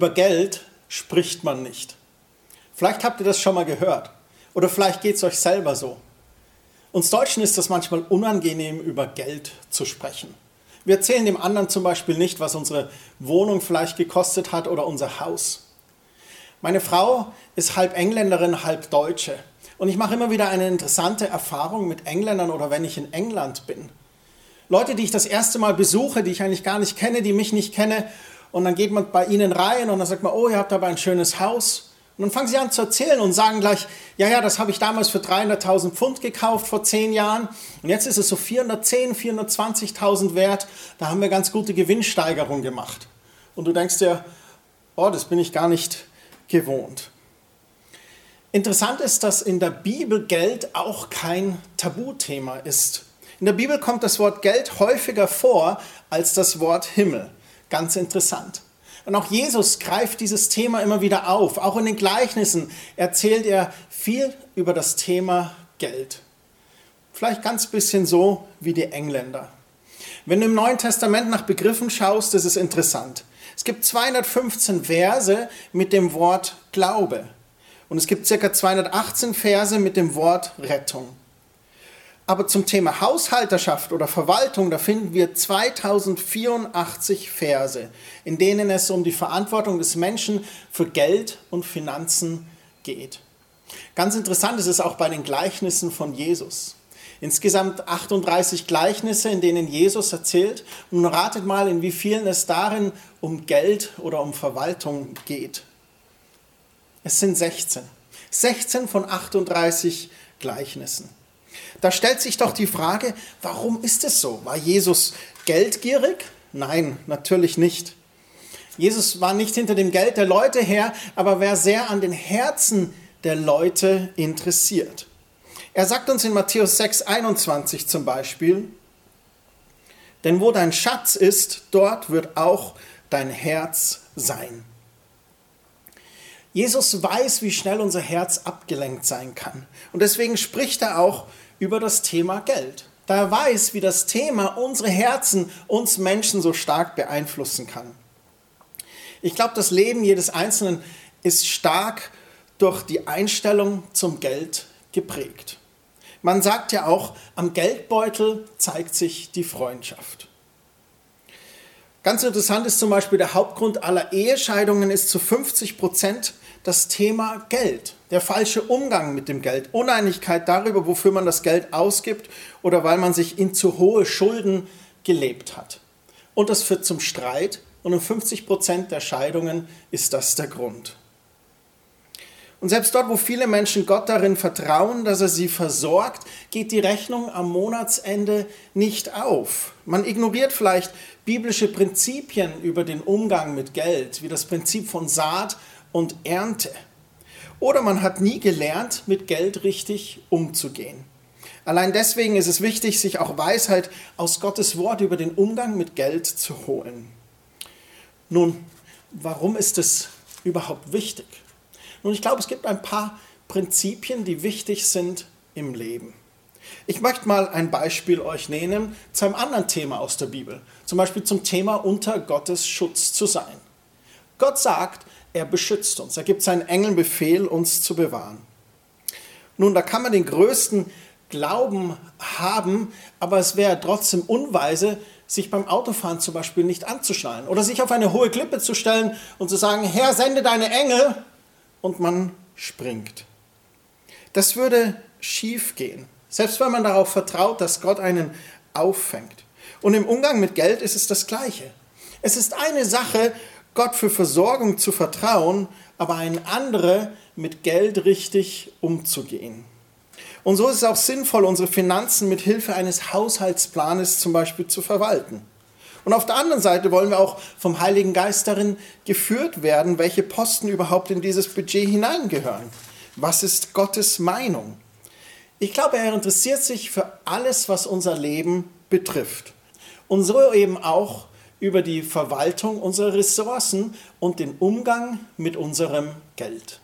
Über Geld spricht man nicht. Vielleicht habt ihr das schon mal gehört. Oder vielleicht geht es euch selber so. Uns Deutschen ist es manchmal unangenehm, über Geld zu sprechen. Wir erzählen dem anderen zum Beispiel nicht, was unsere Wohnung vielleicht gekostet hat oder unser Haus. Meine Frau ist halb Engländerin, halb Deutsche. Und ich mache immer wieder eine interessante Erfahrung mit Engländern oder wenn ich in England bin. Leute, die ich das erste Mal besuche, die ich eigentlich gar nicht kenne, die mich nicht kenne. Und dann geht man bei ihnen rein und dann sagt man, oh, ihr habt aber ein schönes Haus. Und dann fangen sie an zu erzählen und sagen gleich, ja, ja, das habe ich damals für 300.000 Pfund gekauft vor zehn Jahren und jetzt ist es so 410, 420.000 wert. Da haben wir ganz gute Gewinnsteigerung gemacht. Und du denkst dir, oh, das bin ich gar nicht gewohnt. Interessant ist, dass in der Bibel Geld auch kein Tabuthema ist. In der Bibel kommt das Wort Geld häufiger vor als das Wort Himmel. Ganz interessant. Und auch Jesus greift dieses Thema immer wieder auf. Auch in den Gleichnissen erzählt er viel über das Thema Geld. Vielleicht ganz bisschen so wie die Engländer. Wenn du im Neuen Testament nach Begriffen schaust, ist interessant. Es gibt 215 Verse mit dem Wort Glaube. Und es gibt ca. 218 Verse mit dem Wort Rettung. Aber zum Thema Haushalterschaft oder Verwaltung, da finden wir 2084 Verse, in denen es um die Verantwortung des Menschen für Geld und Finanzen geht. Ganz interessant ist es auch bei den Gleichnissen von Jesus. Insgesamt 38 Gleichnisse, in denen Jesus erzählt. Und ratet mal, in wie vielen es darin um Geld oder um Verwaltung geht. Es sind 16. 16 von 38 Gleichnissen. Da stellt sich doch die Frage, warum ist es so? War Jesus geldgierig? Nein, natürlich nicht. Jesus war nicht hinter dem Geld der Leute her, aber war sehr an den Herzen der Leute interessiert. Er sagt uns in Matthäus 6, 21 zum Beispiel, denn wo dein Schatz ist, dort wird auch dein Herz sein. Jesus weiß, wie schnell unser Herz abgelenkt sein kann. Und deswegen spricht er auch über das Thema Geld. Da er weiß, wie das Thema unsere Herzen, uns Menschen so stark beeinflussen kann. Ich glaube, das Leben jedes Einzelnen ist stark durch die Einstellung zum Geld geprägt. Man sagt ja auch, am Geldbeutel zeigt sich die Freundschaft. Ganz interessant ist zum Beispiel, der Hauptgrund aller Ehescheidungen ist zu 50 Prozent das Thema Geld, der falsche Umgang mit dem Geld, Uneinigkeit darüber, wofür man das Geld ausgibt oder weil man sich in zu hohe Schulden gelebt hat. Und das führt zum Streit und in 50 Prozent der Scheidungen ist das der Grund. Und selbst dort, wo viele Menschen Gott darin vertrauen, dass er sie versorgt, geht die Rechnung am Monatsende nicht auf. Man ignoriert vielleicht biblische Prinzipien über den Umgang mit Geld, wie das Prinzip von Saat und Ernte. Oder man hat nie gelernt, mit Geld richtig umzugehen. Allein deswegen ist es wichtig, sich auch Weisheit aus Gottes Wort über den Umgang mit Geld zu holen. Nun, warum ist es überhaupt wichtig? Nun, ich glaube, es gibt ein paar Prinzipien, die wichtig sind im Leben. Ich möchte mal ein Beispiel euch nehmen zu einem anderen Thema aus der Bibel, zum Beispiel zum Thema unter Gottes Schutz zu sein. Gott sagt, er beschützt uns. Er gibt seinen Engeln Befehl, uns zu bewahren. Nun, da kann man den größten Glauben haben, aber es wäre trotzdem unweise, sich beim Autofahren zum Beispiel nicht anzuschnallen oder sich auf eine hohe Klippe zu stellen und zu sagen, Herr, sende deine Engel und man springt. Das würde schief gehen, selbst wenn man darauf vertraut, dass Gott einen auffängt. Und im Umgang mit Geld ist es das Gleiche. Es ist eine Sache, Gott für Versorgung zu vertrauen, aber eine andere, mit Geld richtig umzugehen. Und so ist es auch sinnvoll, unsere Finanzen mit Hilfe eines Haushaltsplanes zum Beispiel zu verwalten. Und auf der anderen Seite wollen wir auch vom Heiligen Geist darin geführt werden, welche Posten überhaupt in dieses Budget hineingehören. Was ist Gottes Meinung? Ich glaube, er interessiert sich für alles, was unser Leben betrifft. Und so eben auch über die Verwaltung unserer Ressourcen und den Umgang mit unserem Geld.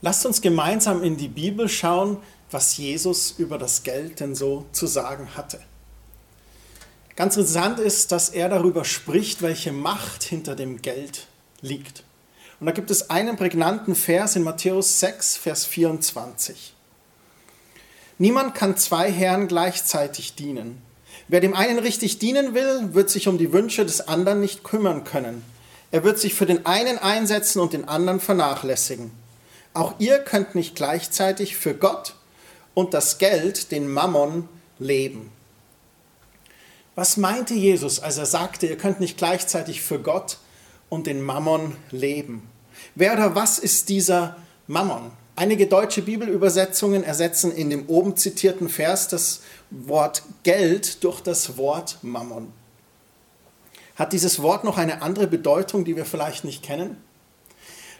Lasst uns gemeinsam in die Bibel schauen, was Jesus über das Geld denn so zu sagen hatte. Ganz interessant ist, dass er darüber spricht, welche Macht hinter dem Geld liegt. Und da gibt es einen prägnanten Vers in Matthäus 6, Vers 24. Niemand kann zwei Herren gleichzeitig dienen. Wer dem einen richtig dienen will, wird sich um die Wünsche des anderen nicht kümmern können. Er wird sich für den einen einsetzen und den anderen vernachlässigen. Auch ihr könnt nicht gleichzeitig für Gott und das Geld, den Mammon, leben. Was meinte Jesus, als er sagte, ihr könnt nicht gleichzeitig für Gott und den Mammon leben? Wer oder was ist dieser Mammon? Einige deutsche Bibelübersetzungen ersetzen in dem oben zitierten Vers das Wort Geld durch das Wort Mammon. Hat dieses Wort noch eine andere Bedeutung, die wir vielleicht nicht kennen?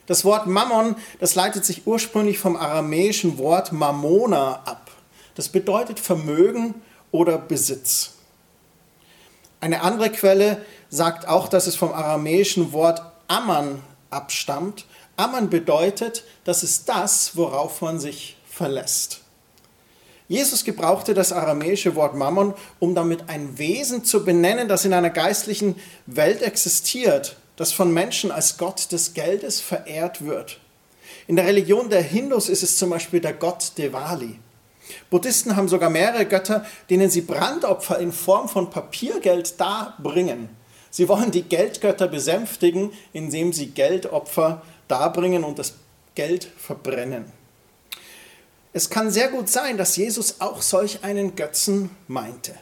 Das Wort Mammon, das leitet sich ursprünglich vom aramäischen Wort Mammona ab. Das bedeutet Vermögen oder Besitz. Eine andere Quelle sagt auch, dass es vom aramäischen Wort Amman abstammt. Amman bedeutet, das ist das, worauf man sich verlässt. Jesus gebrauchte das aramäische Wort Mammon, um damit ein Wesen zu benennen, das in einer geistlichen Welt existiert, das von Menschen als Gott des Geldes verehrt wird. In der Religion der Hindus ist es zum Beispiel der Gott Devali. Buddhisten haben sogar mehrere Götter, denen sie Brandopfer in Form von Papiergeld darbringen. Sie wollen die Geldgötter besänftigen, indem sie Geldopfer darbringen und das Geld verbrennen. Es kann sehr gut sein, dass Jesus auch solch einen Götzen meinte.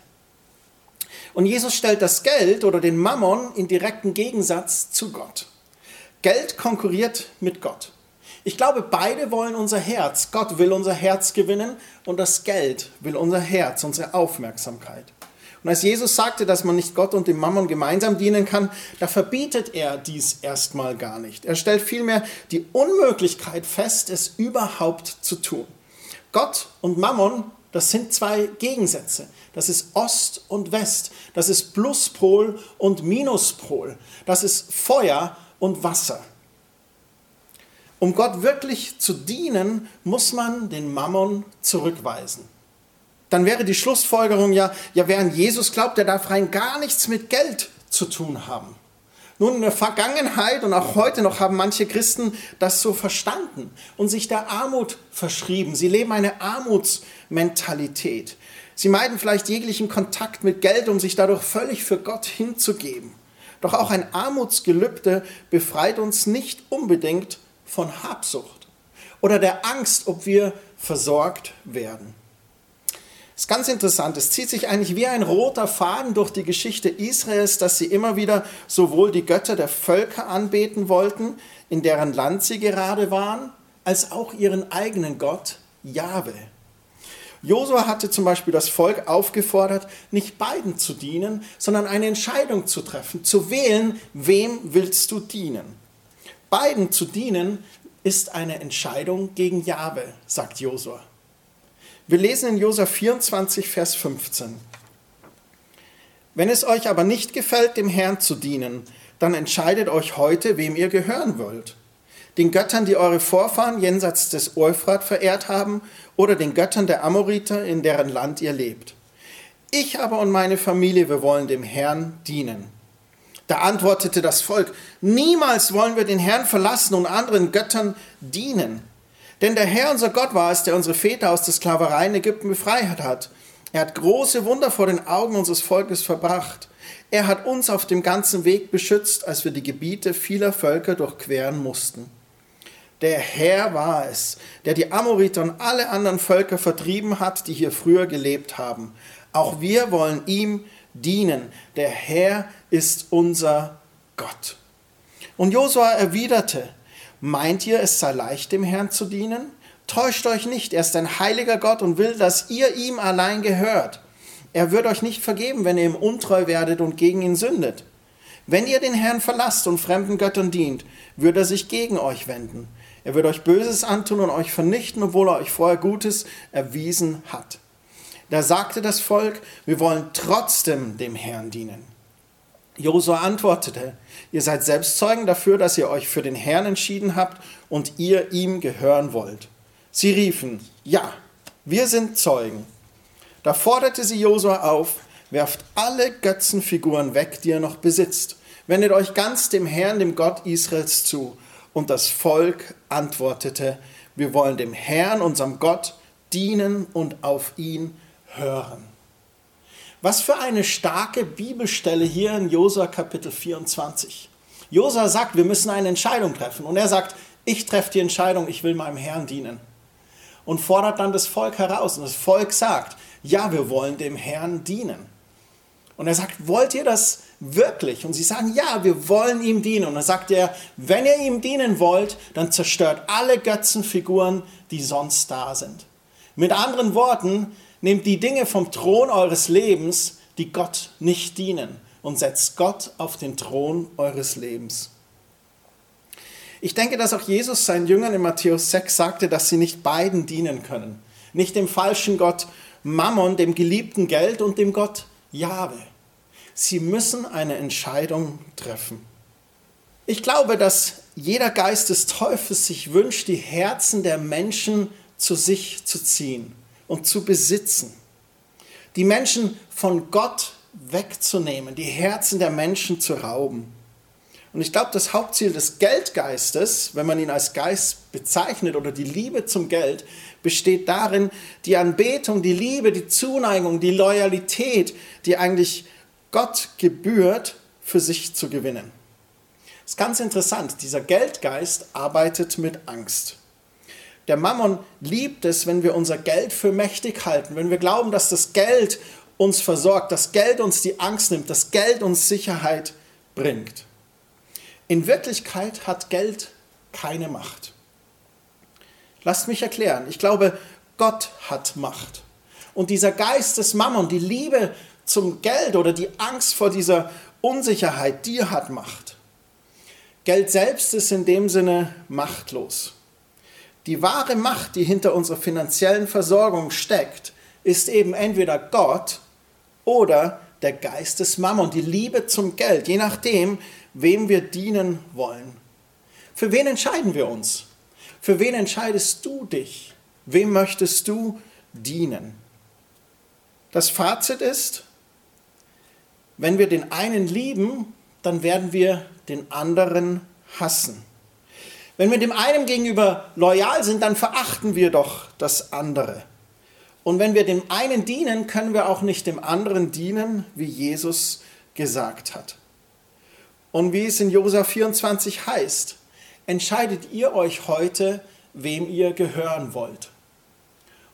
Und Jesus stellt das Geld oder den Mammon in direkten Gegensatz zu Gott. Geld konkurriert mit Gott. Ich glaube, beide wollen unser Herz. Gott will unser Herz gewinnen und das Geld will unser Herz, unsere Aufmerksamkeit. Und als Jesus sagte, dass man nicht Gott und dem Mammon gemeinsam dienen kann, da verbietet er dies erstmal gar nicht. Er stellt vielmehr die Unmöglichkeit fest, es überhaupt zu tun. Gott und Mammon, das sind zwei Gegensätze. Das ist Ost und West. Das ist Pluspol und Minuspol. Das ist Feuer und Wasser. Um Gott wirklich zu dienen, muss man den Mammon zurückweisen dann wäre die Schlussfolgerung ja, ja, wer an Jesus glaubt, der darf rein gar nichts mit Geld zu tun haben. Nun, in der Vergangenheit und auch heute noch haben manche Christen das so verstanden und sich der Armut verschrieben. Sie leben eine Armutsmentalität. Sie meiden vielleicht jeglichen Kontakt mit Geld, um sich dadurch völlig für Gott hinzugeben. Doch auch ein Armutsgelübde befreit uns nicht unbedingt von Habsucht oder der Angst, ob wir versorgt werden. Ist ganz interessant. Es zieht sich eigentlich wie ein roter Faden durch die Geschichte Israels, dass sie immer wieder sowohl die Götter der Völker anbeten wollten, in deren Land sie gerade waren, als auch ihren eigenen Gott, Jahwe. Josua hatte zum Beispiel das Volk aufgefordert, nicht beiden zu dienen, sondern eine Entscheidung zu treffen, zu wählen, wem willst du dienen. Beiden zu dienen ist eine Entscheidung gegen Jahwe, sagt Josua. Wir lesen in Josa 24, Vers 15. Wenn es euch aber nicht gefällt, dem Herrn zu dienen, dann entscheidet euch heute, wem ihr gehören wollt. Den Göttern, die eure Vorfahren jenseits des Euphrat verehrt haben, oder den Göttern der Amoriter, in deren Land ihr lebt. Ich aber und meine Familie, wir wollen dem Herrn dienen. Da antwortete das Volk, niemals wollen wir den Herrn verlassen und anderen Göttern dienen. Denn der Herr, unser Gott, war es, der unsere Väter aus der Sklaverei in Ägypten befreit hat. Er hat große Wunder vor den Augen unseres Volkes verbracht. Er hat uns auf dem ganzen Weg beschützt, als wir die Gebiete vieler Völker durchqueren mussten. Der Herr war es, der die Amoriter und alle anderen Völker vertrieben hat, die hier früher gelebt haben. Auch wir wollen ihm dienen. Der Herr ist unser Gott. Und Josua erwiderte, Meint ihr, es sei leicht, dem Herrn zu dienen? Täuscht euch nicht, er ist ein heiliger Gott und will, dass ihr ihm allein gehört. Er wird euch nicht vergeben, wenn ihr ihm untreu werdet und gegen ihn sündet. Wenn ihr den Herrn verlasst und fremden Göttern dient, wird er sich gegen euch wenden. Er wird euch Böses antun und euch vernichten, obwohl er euch vorher Gutes erwiesen hat. Da sagte das Volk, wir wollen trotzdem dem Herrn dienen. Josua antwortete, ihr seid selbst Zeugen dafür, dass ihr euch für den Herrn entschieden habt und ihr ihm gehören wollt. Sie riefen, ja, wir sind Zeugen. Da forderte sie Josua auf, werft alle Götzenfiguren weg, die ihr noch besitzt. Wendet euch ganz dem Herrn, dem Gott Israels zu. Und das Volk antwortete, wir wollen dem Herrn, unserem Gott, dienen und auf ihn hören. Was für eine starke Bibelstelle hier in Josua Kapitel 24. Josua sagt, wir müssen eine Entscheidung treffen. Und er sagt, ich treffe die Entscheidung, ich will meinem Herrn dienen. Und fordert dann das Volk heraus. Und das Volk sagt, ja, wir wollen dem Herrn dienen. Und er sagt, wollt ihr das wirklich? Und sie sagen, ja, wir wollen ihm dienen. Und dann sagt er, wenn ihr ihm dienen wollt, dann zerstört alle Götzenfiguren, die sonst da sind. Mit anderen Worten, nehmt die Dinge vom Thron eures Lebens, die Gott nicht dienen, und setzt Gott auf den Thron eures Lebens. Ich denke, dass auch Jesus seinen Jüngern in Matthäus 6 sagte, dass sie nicht beiden dienen können. Nicht dem falschen Gott Mammon, dem geliebten Geld und dem Gott Jahwe. Sie müssen eine Entscheidung treffen. Ich glaube, dass jeder Geist des Teufels sich wünscht, die Herzen der Menschen zu sich zu ziehen und zu besitzen. Die Menschen von Gott wegzunehmen, die Herzen der Menschen zu rauben. Und ich glaube, das Hauptziel des Geldgeistes, wenn man ihn als Geist bezeichnet oder die Liebe zum Geld, besteht darin, die Anbetung, die Liebe, die Zuneigung, die Loyalität, die eigentlich Gott gebührt, für sich zu gewinnen. Das ist ganz interessant. Dieser Geldgeist arbeitet mit Angst. Der Mammon liebt es, wenn wir unser Geld für mächtig halten, wenn wir glauben, dass das Geld uns versorgt, das Geld uns die Angst nimmt, das Geld uns Sicherheit bringt. In Wirklichkeit hat Geld keine Macht. Lasst mich erklären. Ich glaube, Gott hat Macht. Und dieser Geist des Mammon, die Liebe zum Geld oder die Angst vor dieser Unsicherheit, die hat Macht. Geld selbst ist in dem Sinne machtlos. Die wahre Macht, die hinter unserer finanziellen Versorgung steckt, ist eben entweder Gott oder der Geist des Mammon, die Liebe zum Geld, je nachdem, wem wir dienen wollen. Für wen entscheiden wir uns? Für wen entscheidest du dich? Wem möchtest du dienen? Das Fazit ist, wenn wir den einen lieben, dann werden wir den anderen hassen. Wenn wir dem einen gegenüber loyal sind, dann verachten wir doch das andere. Und wenn wir dem einen dienen, können wir auch nicht dem anderen dienen, wie Jesus gesagt hat. Und wie es in Josa 24 heißt, entscheidet ihr euch heute, wem ihr gehören wollt.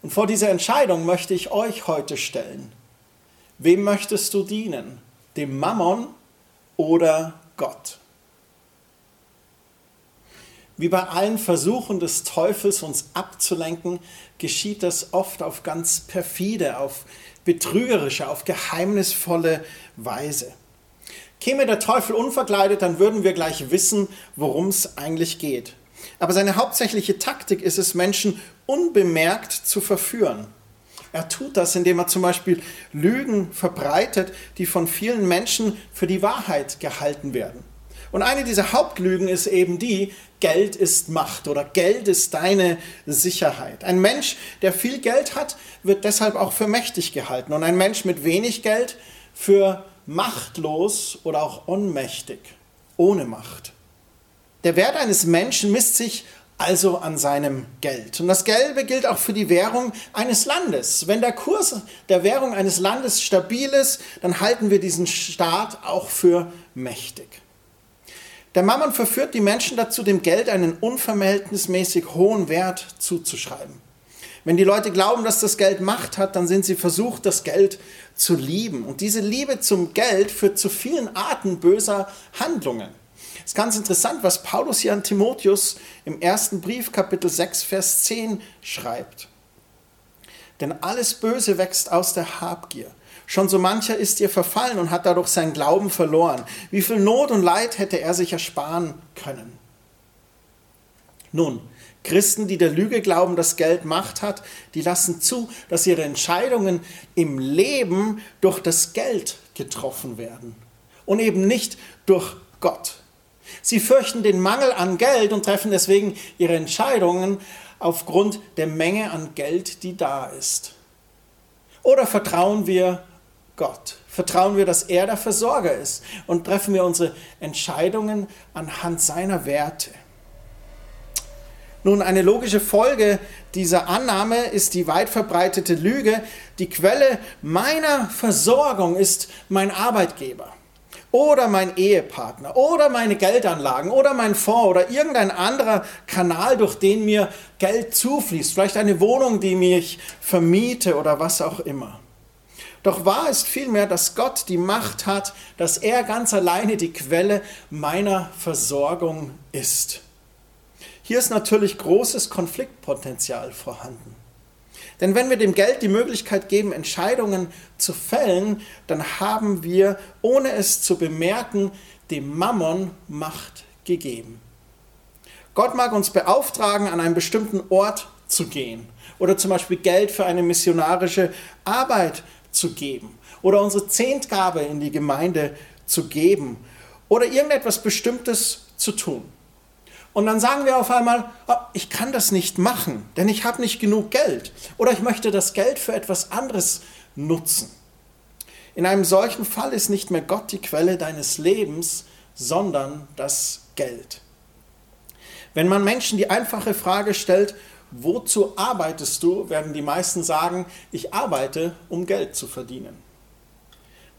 Und vor dieser Entscheidung möchte ich euch heute stellen. Wem möchtest du dienen? dem Mammon oder Gott. Wie bei allen Versuchen des Teufels, uns abzulenken, geschieht das oft auf ganz perfide, auf betrügerische, auf geheimnisvolle Weise. Käme der Teufel unverkleidet, dann würden wir gleich wissen, worum es eigentlich geht. Aber seine hauptsächliche Taktik ist es, Menschen unbemerkt zu verführen. Er tut das, indem er zum Beispiel Lügen verbreitet, die von vielen Menschen für die Wahrheit gehalten werden. Und eine dieser Hauptlügen ist eben die, Geld ist Macht oder Geld ist deine Sicherheit. Ein Mensch, der viel Geld hat, wird deshalb auch für mächtig gehalten und ein Mensch mit wenig Geld für machtlos oder auch ohnmächtig, ohne Macht. Der Wert eines Menschen misst sich also an seinem Geld. Und das Gelbe gilt auch für die Währung eines Landes. Wenn der Kurs der Währung eines Landes stabil ist, dann halten wir diesen Staat auch für mächtig. Der Mammon verführt die Menschen dazu, dem Geld einen unverhältnismäßig hohen Wert zuzuschreiben. Wenn die Leute glauben, dass das Geld Macht hat, dann sind sie versucht, das Geld zu lieben. Und diese Liebe zum Geld führt zu vielen Arten böser Handlungen. Es ist ganz interessant, was Paulus hier an Timotheus im ersten Brief, Kapitel 6, Vers 10 schreibt. Denn alles Böse wächst aus der Habgier. Schon so mancher ist ihr verfallen und hat dadurch seinen Glauben verloren. Wie viel Not und Leid hätte er sich ersparen können? Nun, Christen, die der Lüge glauben, dass Geld Macht hat, die lassen zu, dass ihre Entscheidungen im Leben durch das Geld getroffen werden und eben nicht durch Gott. Sie fürchten den Mangel an Geld und treffen deswegen ihre Entscheidungen aufgrund der Menge an Geld, die da ist. Oder vertrauen wir Gott? Vertrauen wir, dass er der Versorger ist? Und treffen wir unsere Entscheidungen anhand seiner Werte? Nun, eine logische Folge dieser Annahme ist die weit verbreitete Lüge, die Quelle meiner Versorgung ist mein Arbeitgeber oder mein Ehepartner oder meine Geldanlagen oder mein Fonds oder irgendein anderer Kanal, durch den mir Geld zufließt, vielleicht eine Wohnung, die mich vermiete oder was auch immer. Doch wahr ist vielmehr, dass Gott die Macht hat, dass er ganz alleine die Quelle meiner Versorgung ist. Hier ist natürlich großes Konfliktpotenzial vorhanden. Denn wenn wir dem Geld die Möglichkeit geben, Entscheidungen zu fällen, dann haben wir, ohne es zu bemerken, dem Mammon Macht gegeben. Gott mag uns beauftragen, an einen bestimmten Ort zu gehen oder zum Beispiel Geld für eine missionarische Arbeit zu geben oder unsere Zehntgabe in die Gemeinde zu geben oder irgendetwas Bestimmtes zu tun. Und dann sagen wir auf einmal, oh, ich kann das nicht machen, denn ich habe nicht genug Geld. Oder ich möchte das Geld für etwas anderes nutzen. In einem solchen Fall ist nicht mehr Gott die Quelle deines Lebens, sondern das Geld. Wenn man Menschen die einfache Frage stellt, wozu arbeitest du, werden die meisten sagen, ich arbeite, um Geld zu verdienen.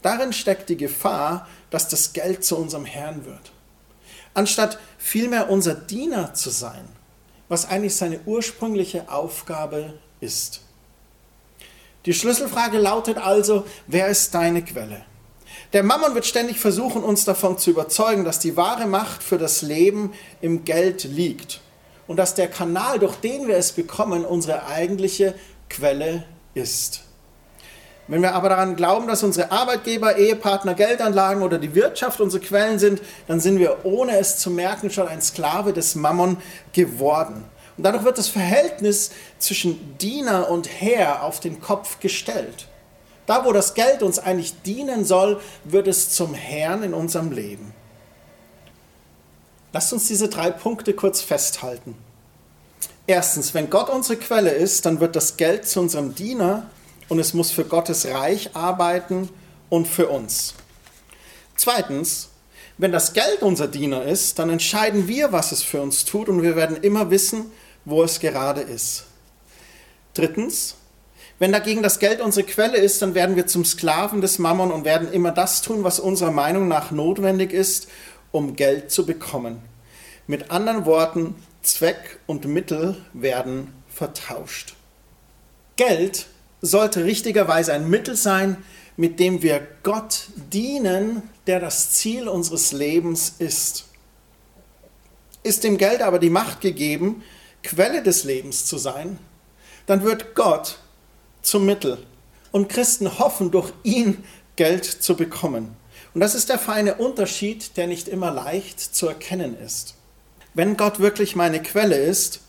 Darin steckt die Gefahr, dass das Geld zu unserem Herrn wird anstatt vielmehr unser Diener zu sein, was eigentlich seine ursprüngliche Aufgabe ist. Die Schlüsselfrage lautet also, wer ist deine Quelle? Der Mammon wird ständig versuchen, uns davon zu überzeugen, dass die wahre Macht für das Leben im Geld liegt und dass der Kanal, durch den wir es bekommen, unsere eigentliche Quelle ist. Wenn wir aber daran glauben, dass unsere Arbeitgeber, Ehepartner, Geldanlagen oder die Wirtschaft unsere Quellen sind, dann sind wir ohne es zu merken schon ein Sklave des Mammon geworden. Und dadurch wird das Verhältnis zwischen Diener und Herr auf den Kopf gestellt. Da, wo das Geld uns eigentlich dienen soll, wird es zum Herrn in unserem Leben. Lasst uns diese drei Punkte kurz festhalten. Erstens, wenn Gott unsere Quelle ist, dann wird das Geld zu unserem Diener und es muss für Gottes Reich arbeiten und für uns. Zweitens, wenn das Geld unser Diener ist, dann entscheiden wir, was es für uns tut und wir werden immer wissen, wo es gerade ist. Drittens, wenn dagegen das Geld unsere Quelle ist, dann werden wir zum Sklaven des Mammon und werden immer das tun, was unserer Meinung nach notwendig ist, um Geld zu bekommen. Mit anderen Worten, Zweck und Mittel werden vertauscht. Geld sollte richtigerweise ein Mittel sein, mit dem wir Gott dienen, der das Ziel unseres Lebens ist. Ist dem Geld aber die Macht gegeben, Quelle des Lebens zu sein, dann wird Gott zum Mittel und Christen hoffen, durch ihn Geld zu bekommen. Und das ist der feine Unterschied, der nicht immer leicht zu erkennen ist. Wenn Gott wirklich meine Quelle ist,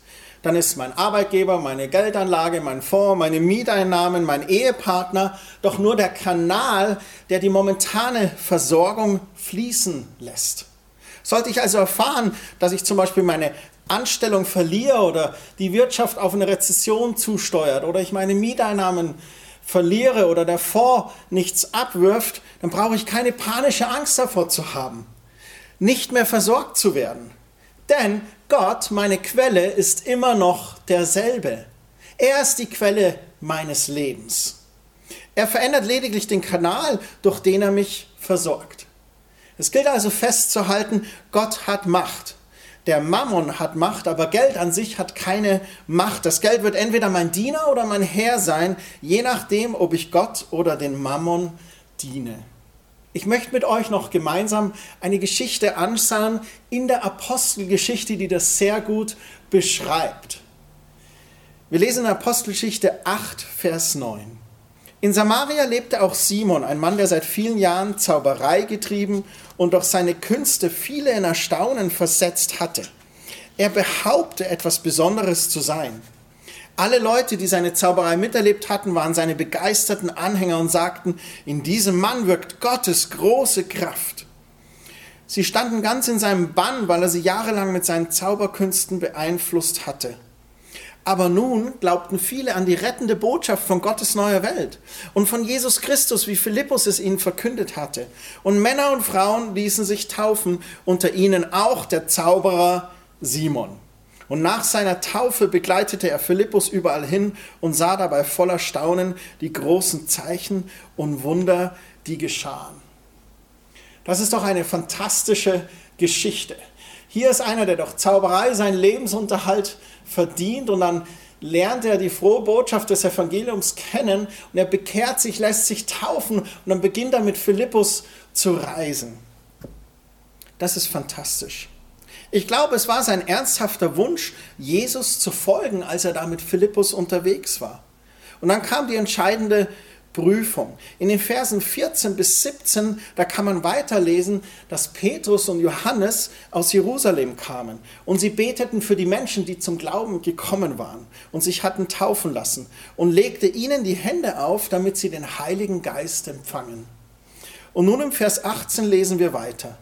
dann ist mein Arbeitgeber, meine Geldanlage, mein Fonds, meine Mieteinnahmen, mein Ehepartner doch nur der Kanal, der die momentane Versorgung fließen lässt. Sollte ich also erfahren, dass ich zum Beispiel meine Anstellung verliere oder die Wirtschaft auf eine Rezession zusteuert oder ich meine Mieteinnahmen verliere oder der Fonds nichts abwirft, dann brauche ich keine panische Angst davor zu haben, nicht mehr versorgt zu werden. Denn Gott, meine Quelle, ist immer noch derselbe. Er ist die Quelle meines Lebens. Er verändert lediglich den Kanal, durch den er mich versorgt. Es gilt also festzuhalten, Gott hat Macht. Der Mammon hat Macht, aber Geld an sich hat keine Macht. Das Geld wird entweder mein Diener oder mein Herr sein, je nachdem, ob ich Gott oder den Mammon diene. Ich möchte mit euch noch gemeinsam eine Geschichte anschauen in der Apostelgeschichte, die das sehr gut beschreibt. Wir lesen in Apostelgeschichte 8, Vers 9. In Samaria lebte auch Simon, ein Mann, der seit vielen Jahren Zauberei getrieben und durch seine Künste viele in Erstaunen versetzt hatte. Er behaupte, etwas Besonderes zu sein. Alle Leute, die seine Zauberei miterlebt hatten, waren seine begeisterten Anhänger und sagten, in diesem Mann wirkt Gottes große Kraft. Sie standen ganz in seinem Bann, weil er sie jahrelang mit seinen Zauberkünsten beeinflusst hatte. Aber nun glaubten viele an die rettende Botschaft von Gottes neuer Welt und von Jesus Christus, wie Philippus es ihnen verkündet hatte. Und Männer und Frauen ließen sich taufen, unter ihnen auch der Zauberer Simon. Und nach seiner Taufe begleitete er Philippus überall hin und sah dabei voller Staunen die großen Zeichen und Wunder, die geschahen. Das ist doch eine fantastische Geschichte. Hier ist einer, der durch Zauberei seinen Lebensunterhalt verdient und dann lernt er die frohe Botschaft des Evangeliums kennen und er bekehrt sich, lässt sich taufen und dann beginnt er mit Philippus zu reisen. Das ist fantastisch. Ich glaube, es war sein ernsthafter Wunsch, Jesus zu folgen, als er da mit Philippus unterwegs war. Und dann kam die entscheidende Prüfung. In den Versen 14 bis 17, da kann man weiterlesen, dass Petrus und Johannes aus Jerusalem kamen und sie beteten für die Menschen, die zum Glauben gekommen waren und sich hatten taufen lassen und legte ihnen die Hände auf, damit sie den Heiligen Geist empfangen. Und nun im Vers 18 lesen wir weiter.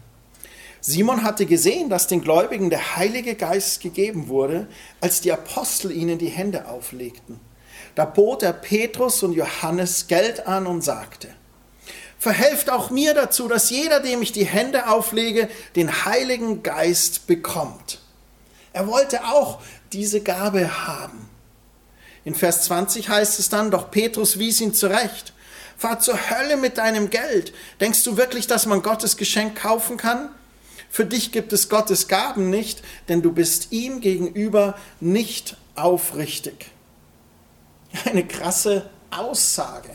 Simon hatte gesehen, dass den Gläubigen der Heilige Geist gegeben wurde, als die Apostel ihnen die Hände auflegten. Da bot er Petrus und Johannes Geld an und sagte, Verhelft auch mir dazu, dass jeder, dem ich die Hände auflege, den Heiligen Geist bekommt. Er wollte auch diese Gabe haben. In Vers 20 heißt es dann, doch Petrus wies ihn zurecht. Fahr zur Hölle mit deinem Geld. Denkst du wirklich, dass man Gottes Geschenk kaufen kann? Für dich gibt es Gottes Gaben nicht, denn du bist ihm gegenüber nicht aufrichtig. Eine krasse Aussage.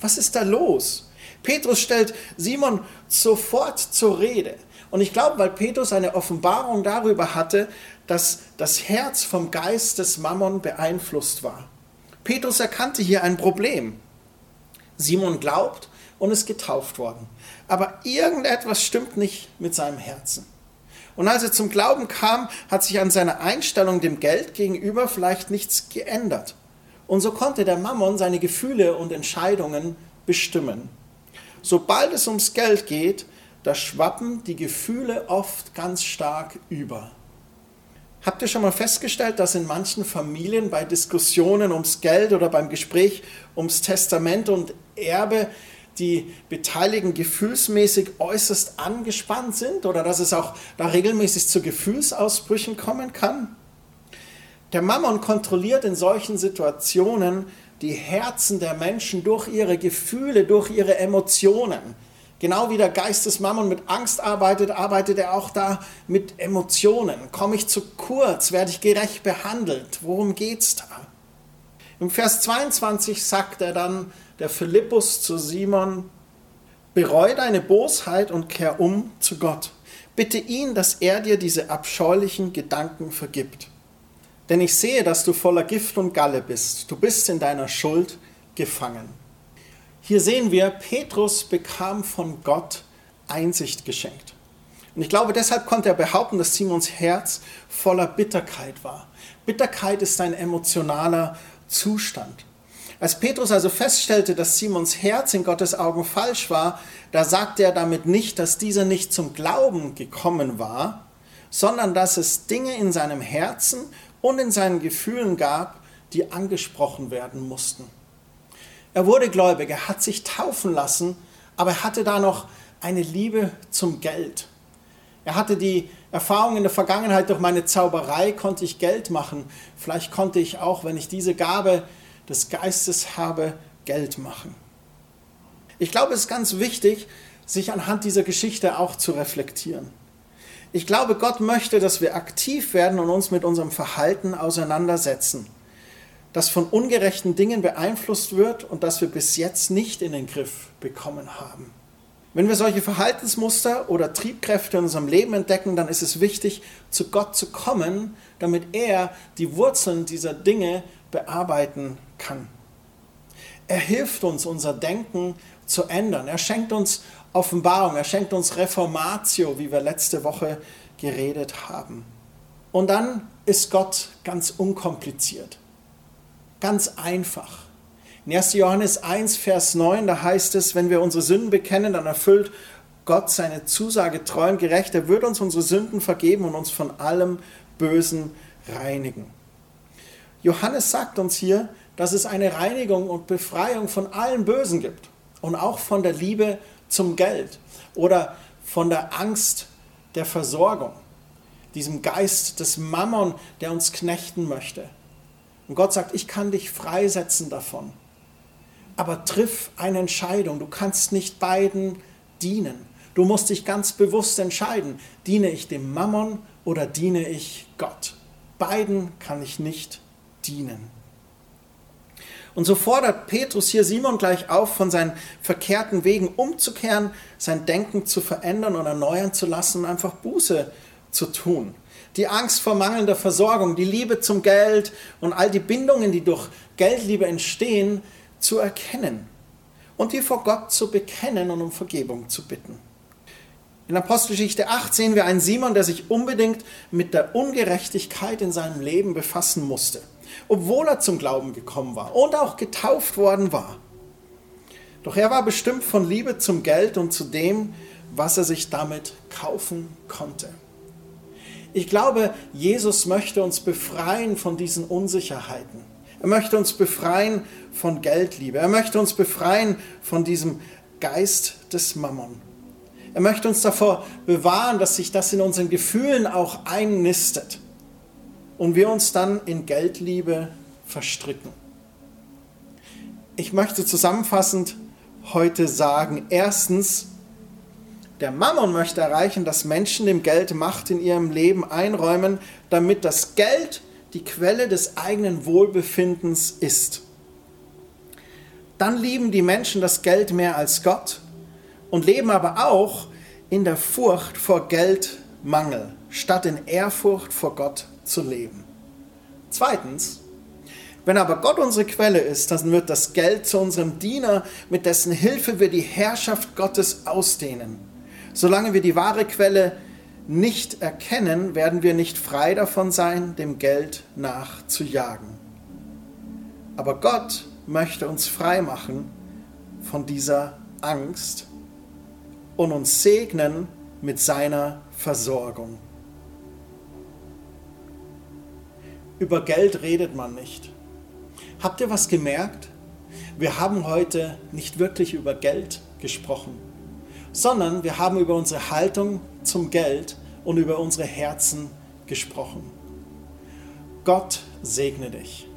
Was ist da los? Petrus stellt Simon sofort zur Rede. Und ich glaube, weil Petrus eine Offenbarung darüber hatte, dass das Herz vom Geist des Mammon beeinflusst war. Petrus erkannte hier ein Problem. Simon glaubt und ist getauft worden. Aber irgendetwas stimmt nicht mit seinem Herzen. Und als er zum Glauben kam, hat sich an seiner Einstellung dem Geld gegenüber vielleicht nichts geändert. Und so konnte der Mammon seine Gefühle und Entscheidungen bestimmen. Sobald es ums Geld geht, da schwappen die Gefühle oft ganz stark über. Habt ihr schon mal festgestellt, dass in manchen Familien bei Diskussionen ums Geld oder beim Gespräch ums Testament und Erbe die Beteiligten gefühlsmäßig äußerst angespannt sind oder dass es auch da regelmäßig zu Gefühlsausbrüchen kommen kann? Der Mammon kontrolliert in solchen Situationen die Herzen der Menschen durch ihre Gefühle, durch ihre Emotionen. Genau wie der Geist des Mammon mit Angst arbeitet, arbeitet er auch da mit Emotionen. Komme ich zu kurz? Werde ich gerecht behandelt? Worum geht's da? Im Vers 22 sagt er dann, der Philippus zu Simon, bereu deine Bosheit und kehr um zu Gott. Bitte ihn, dass er dir diese abscheulichen Gedanken vergibt. Denn ich sehe, dass du voller Gift und Galle bist. Du bist in deiner Schuld gefangen. Hier sehen wir, Petrus bekam von Gott Einsicht geschenkt. Und ich glaube, deshalb konnte er behaupten, dass Simons Herz voller Bitterkeit war. Bitterkeit ist ein emotionaler Zustand. Als Petrus also feststellte, dass Simons Herz in Gottes Augen falsch war, da sagte er damit nicht, dass dieser nicht zum Glauben gekommen war, sondern dass es Dinge in seinem Herzen und in seinen Gefühlen gab, die angesprochen werden mussten. Er wurde gläubig, er hat sich taufen lassen, aber er hatte da noch eine Liebe zum Geld. Er hatte die Erfahrung in der Vergangenheit, durch meine Zauberei konnte ich Geld machen. Vielleicht konnte ich auch, wenn ich diese Gabe des Geistes habe, Geld machen. Ich glaube, es ist ganz wichtig, sich anhand dieser Geschichte auch zu reflektieren. Ich glaube, Gott möchte, dass wir aktiv werden und uns mit unserem Verhalten auseinandersetzen, das von ungerechten Dingen beeinflusst wird und das wir bis jetzt nicht in den Griff bekommen haben. Wenn wir solche Verhaltensmuster oder Triebkräfte in unserem Leben entdecken, dann ist es wichtig, zu Gott zu kommen, damit er die Wurzeln dieser Dinge bearbeiten kann. Er hilft uns, unser Denken zu ändern. Er schenkt uns Offenbarung, er schenkt uns Reformatio, wie wir letzte Woche geredet haben. Und dann ist Gott ganz unkompliziert, ganz einfach. In 1. Johannes 1, Vers 9, da heißt es, wenn wir unsere Sünden bekennen, dann erfüllt Gott seine Zusage treu und gerecht. Er wird uns unsere Sünden vergeben und uns von allem Bösen reinigen. Johannes sagt uns hier, dass es eine Reinigung und Befreiung von allem Bösen gibt und auch von der Liebe zum Geld oder von der Angst der Versorgung, diesem Geist des Mammon, der uns knechten möchte. Und Gott sagt, ich kann dich freisetzen davon. Aber triff eine Entscheidung. Du kannst nicht beiden dienen. Du musst dich ganz bewusst entscheiden, diene ich dem Mammon oder diene ich Gott. Beiden kann ich nicht dienen. Und so fordert Petrus hier Simon gleich auf, von seinen verkehrten Wegen umzukehren, sein Denken zu verändern und erneuern zu lassen und einfach Buße zu tun. Die Angst vor mangelnder Versorgung, die Liebe zum Geld und all die Bindungen, die durch Geldliebe entstehen, zu erkennen und die vor Gott zu bekennen und um Vergebung zu bitten. In Apostelgeschichte 8 sehen wir einen Simon, der sich unbedingt mit der Ungerechtigkeit in seinem Leben befassen musste, obwohl er zum Glauben gekommen war und auch getauft worden war. Doch er war bestimmt von Liebe zum Geld und zu dem, was er sich damit kaufen konnte. Ich glaube, Jesus möchte uns befreien von diesen Unsicherheiten. Er möchte uns befreien von Geldliebe. Er möchte uns befreien von diesem Geist des Mammon. Er möchte uns davor bewahren, dass sich das in unseren Gefühlen auch einnistet und wir uns dann in Geldliebe verstricken. Ich möchte zusammenfassend heute sagen, erstens, der Mammon möchte erreichen, dass Menschen dem Geld Macht in ihrem Leben einräumen, damit das Geld die Quelle des eigenen Wohlbefindens ist. Dann lieben die Menschen das Geld mehr als Gott und leben aber auch in der Furcht vor Geldmangel, statt in Ehrfurcht vor Gott zu leben. Zweitens, wenn aber Gott unsere Quelle ist, dann wird das Geld zu unserem Diener, mit dessen Hilfe wir die Herrschaft Gottes ausdehnen. Solange wir die wahre Quelle nicht erkennen, werden wir nicht frei davon sein, dem Geld nachzujagen. Aber Gott möchte uns frei machen von dieser Angst und uns segnen mit seiner Versorgung. Über Geld redet man nicht. Habt ihr was gemerkt? Wir haben heute nicht wirklich über Geld gesprochen, sondern wir haben über unsere Haltung zum Geld und über unsere Herzen gesprochen. Gott segne dich.